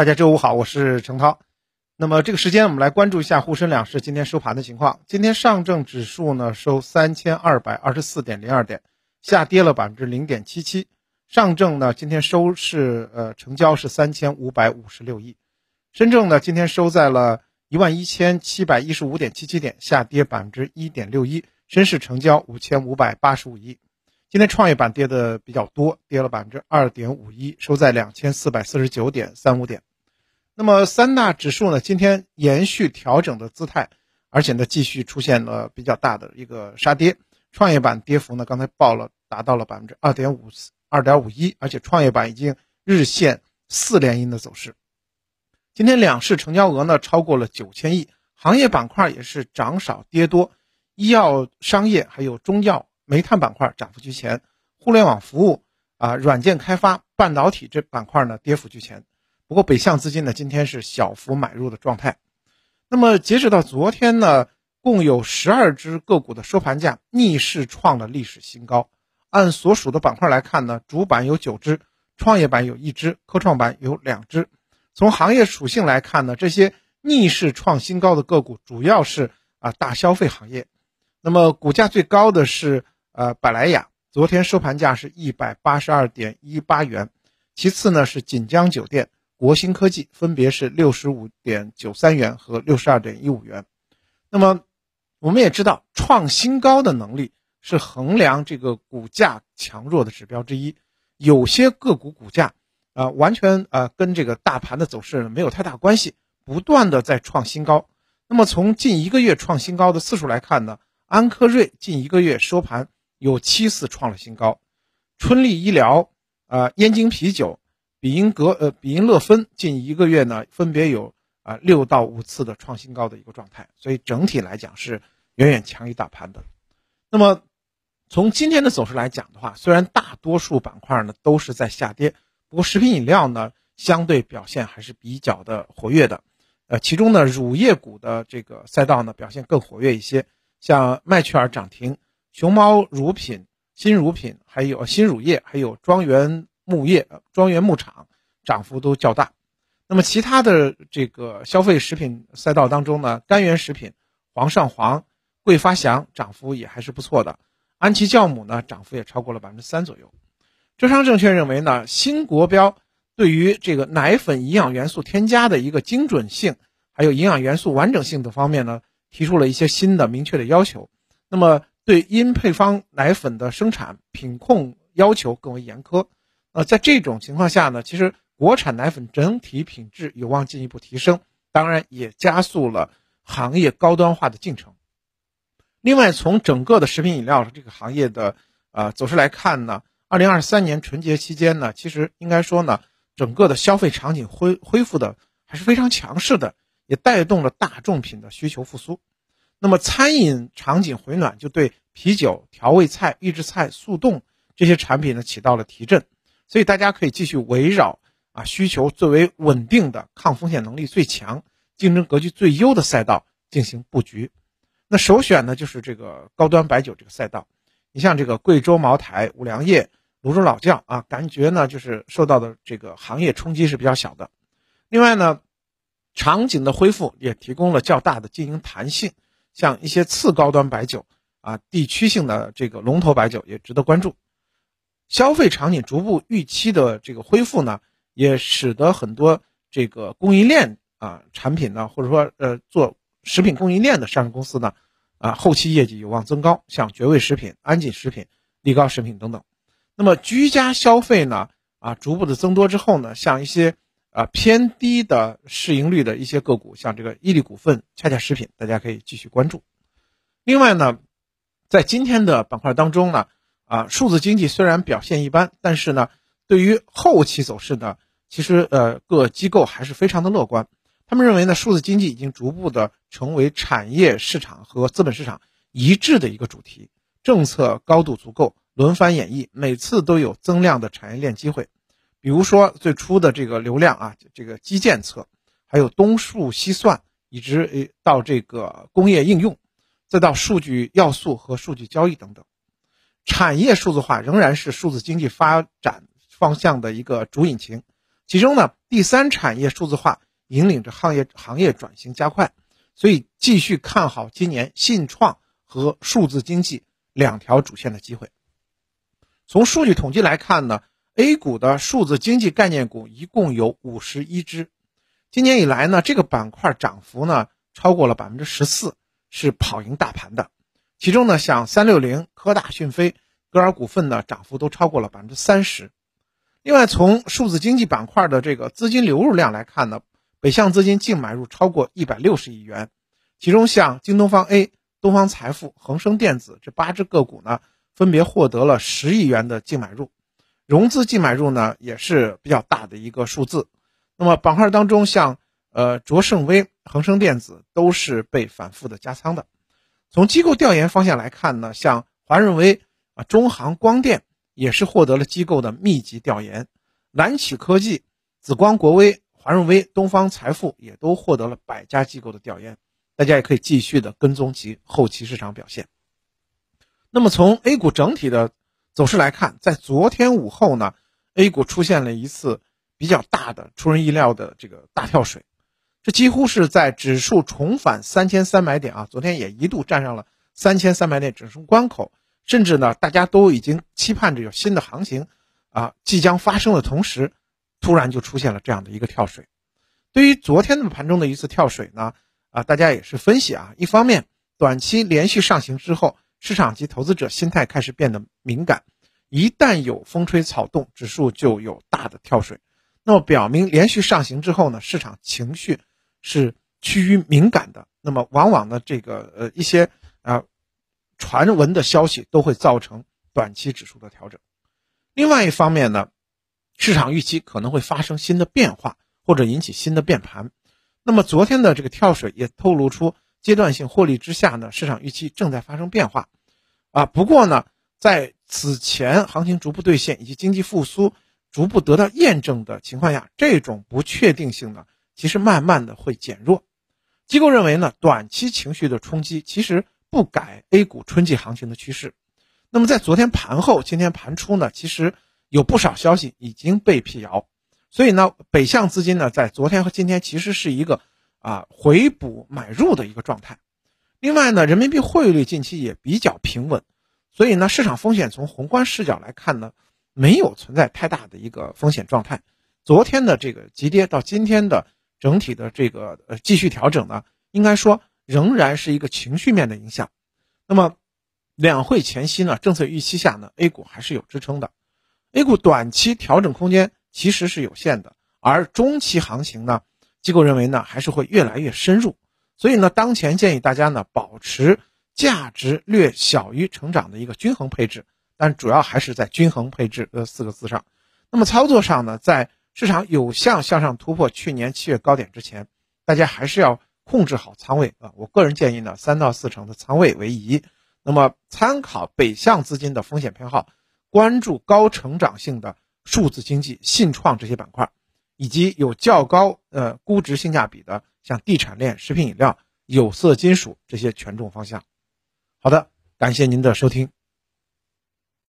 大家周五好，我是程涛。那么这个时间，我们来关注一下沪深两市今天收盘的情况。今天上证指数呢收三千二百二十四点零二点，下跌了百分之零点七七。上证呢今天收市呃成交是三千五百五十六亿。深证呢今天收在了一万一千七百一十五点七七点，下跌百分之一点六一。深市成交五千五百八十五亿。今天创业板跌的比较多，跌了百分之二点五一，收在两千四百四十九点三五点。那么三大指数呢，今天延续调整的姿态，而且呢继续出现了比较大的一个杀跌。创业板跌幅呢，刚才报了达到了百分之二点五二点五一，而且创业板已经日线四连阴的走势。今天两市成交额呢超过了九千亿，行业板块也是涨少跌多，医药、商业还有中药。煤炭板块涨幅居前，互联网服务啊、软件开发、半导体这板块呢跌幅居前。不过北向资金呢今天是小幅买入的状态。那么截止到昨天呢，共有十二只个股的收盘价逆势创了历史新高。按所属的板块来看呢，主板有九只，创业板有一只，科创板有两只。从行业属性来看呢，这些逆势创新高的个股主要是啊大消费行业。那么股价最高的是。呃，百莱雅昨天收盘价是一百八十二点一八元，其次呢是锦江酒店、国兴科技，分别是六十五点九三元和六十二点一五元。那么我们也知道，创新高的能力是衡量这个股价强弱的指标之一。有些个股股价啊，完全呃跟这个大盘的走势没有太大关系，不断的在创新高。那么从近一个月创新高的次数来看呢，安科瑞近一个月收盘。有七次创了新高，春丽医疗、啊燕京啤酒、比音格呃比音乐芬近一个月呢，分别有啊六到五次的创新高的一个状态，所以整体来讲是远远强于大盘的。那么从今天的走势来讲的话，虽然大多数板块呢都是在下跌，不过食品饮料呢相对表现还是比较的活跃的，呃，其中呢乳业股的这个赛道呢表现更活跃一些，像麦趣尔涨停。熊猫乳品、新乳品，还有新乳业，还有庄园牧业、庄园牧场，涨幅都较大。那么其他的这个消费食品赛道当中呢，甘源食品、煌上煌、桂发祥涨幅也还是不错的。安琪酵母呢，涨幅也超过了百分之三左右。浙商证券认为呢，新国标对于这个奶粉营养元素添加的一个精准性，还有营养元素完整性等方面呢，提出了一些新的明确的要求。那么对因配方奶粉的生产品控要求更为严苛，呃，在这种情况下呢，其实国产奶粉整体品质有望进一步提升，当然也加速了行业高端化的进程。另外，从整个的食品饮料这个行业的呃走势来看呢，二零二三年春节期间呢，其实应该说呢，整个的消费场景恢恢复的还是非常强势的，也带动了大众品的需求复苏。那么餐饮场景回暖，就对。啤酒、调味菜、预制菜、速冻这些产品呢，起到了提振，所以大家可以继续围绕啊需求最为稳定的、抗风险能力最强、竞争格局最优的赛道进行布局。那首选呢就是这个高端白酒这个赛道。你像这个贵州茅台、五粮液、泸州老窖啊，感觉呢就是受到的这个行业冲击是比较小的。另外呢，场景的恢复也提供了较大的经营弹性，像一些次高端白酒。啊，地区性的这个龙头白酒也值得关注。消费场景逐步预期的这个恢复呢，也使得很多这个供应链啊产品呢，或者说呃做食品供应链的上市公司呢，啊后期业绩有望增高，像绝味食品、安锦食品、力高食品等等。那么居家消费呢，啊逐步的增多之后呢，像一些啊偏低的市盈率的一些个股，像这个伊利股份、恰恰食品，大家可以继续关注。另外呢。在今天的板块当中呢，啊，数字经济虽然表现一般，但是呢，对于后期走势呢，其实呃各机构还是非常的乐观。他们认为呢，数字经济已经逐步的成为产业市场和资本市场一致的一个主题，政策高度足够，轮番演绎，每次都有增量的产业链机会。比如说最初的这个流量啊，这个基建侧，还有东数西算，一直到这个工业应用。再到数据要素和数据交易等等，产业数字化仍然是数字经济发展方向的一个主引擎。其中呢，第三产业数字化引领着行业行业转型加快，所以继续看好今年信创和数字经济两条主线的机会。从数据统计来看呢，A 股的数字经济概念股一共有五十一只，今年以来呢，这个板块涨幅呢超过了百分之十四，是跑赢大盘的。其中呢，像三六零、科大讯飞、歌尔股份呢，涨幅都超过了百分之三十。另外，从数字经济板块的这个资金流入量来看呢，北向资金净买入超过一百六十亿元，其中像京东方 A、东方财富、恒生电子这八只个股呢，分别获得了十亿元的净买入，融资净买入呢也是比较大的一个数字。那么板块当中，像呃卓胜微、恒生电子都是被反复的加仓的。从机构调研方向来看呢，像华润微啊、中航光电。也是获得了机构的密集调研，蓝启科技、紫光国微、华润微、东方财富也都获得了百家机构的调研，大家也可以继续的跟踪其后期市场表现。那么从 A 股整体的走势来看，在昨天午后呢，A 股出现了一次比较大的、出人意料的这个大跳水，这几乎是在指数重返三千三百点啊，昨天也一度站上了三千三百点指数关口。甚至呢，大家都已经期盼着有新的行情，啊，即将发生的同时，突然就出现了这样的一个跳水。对于昨天的盘中的一次跳水呢，啊，大家也是分析啊，一方面短期连续上行之后，市场及投资者心态开始变得敏感，一旦有风吹草动，指数就有大的跳水，那么表明连续上行之后呢，市场情绪是趋于敏感的，那么往往呢，这个呃一些啊。传闻的消息都会造成短期指数的调整。另外一方面呢，市场预期可能会发生新的变化，或者引起新的变盘。那么昨天的这个跳水也透露出阶段性获利之下呢，市场预期正在发生变化。啊，不过呢，在此前行情逐步兑现以及经济复苏逐步得到验证的情况下，这种不确定性呢，其实慢慢的会减弱。机构认为呢，短期情绪的冲击其实。不改 A 股春季行情的趋势。那么在昨天盘后、今天盘初呢，其实有不少消息已经被辟谣。所以呢，北向资金呢，在昨天和今天其实是一个啊回补买入的一个状态。另外呢，人民币汇率近期也比较平稳，所以呢，市场风险从宏观视角来看呢，没有存在太大的一个风险状态。昨天的这个急跌到今天的整体的这个呃继续调整呢，应该说。仍然是一个情绪面的影响，那么两会前夕呢，政策预期下呢，A 股还是有支撑的，A 股短期调整空间其实是有限的，而中期行情呢，机构认为呢还是会越来越深入，所以呢，当前建议大家呢保持价值略小于成长的一个均衡配置，但主要还是在均衡配置这四个字上。那么操作上呢，在市场有向向上突破去年七月高点之前，大家还是要。控制好仓位啊！我个人建议呢，三到四成的仓位为宜。那么，参考北向资金的风险偏好，关注高成长性的数字经济、信创这些板块，以及有较高呃估值性价比的像地产链、食品饮料、有色金属这些权重方向。好的，感谢您的收听。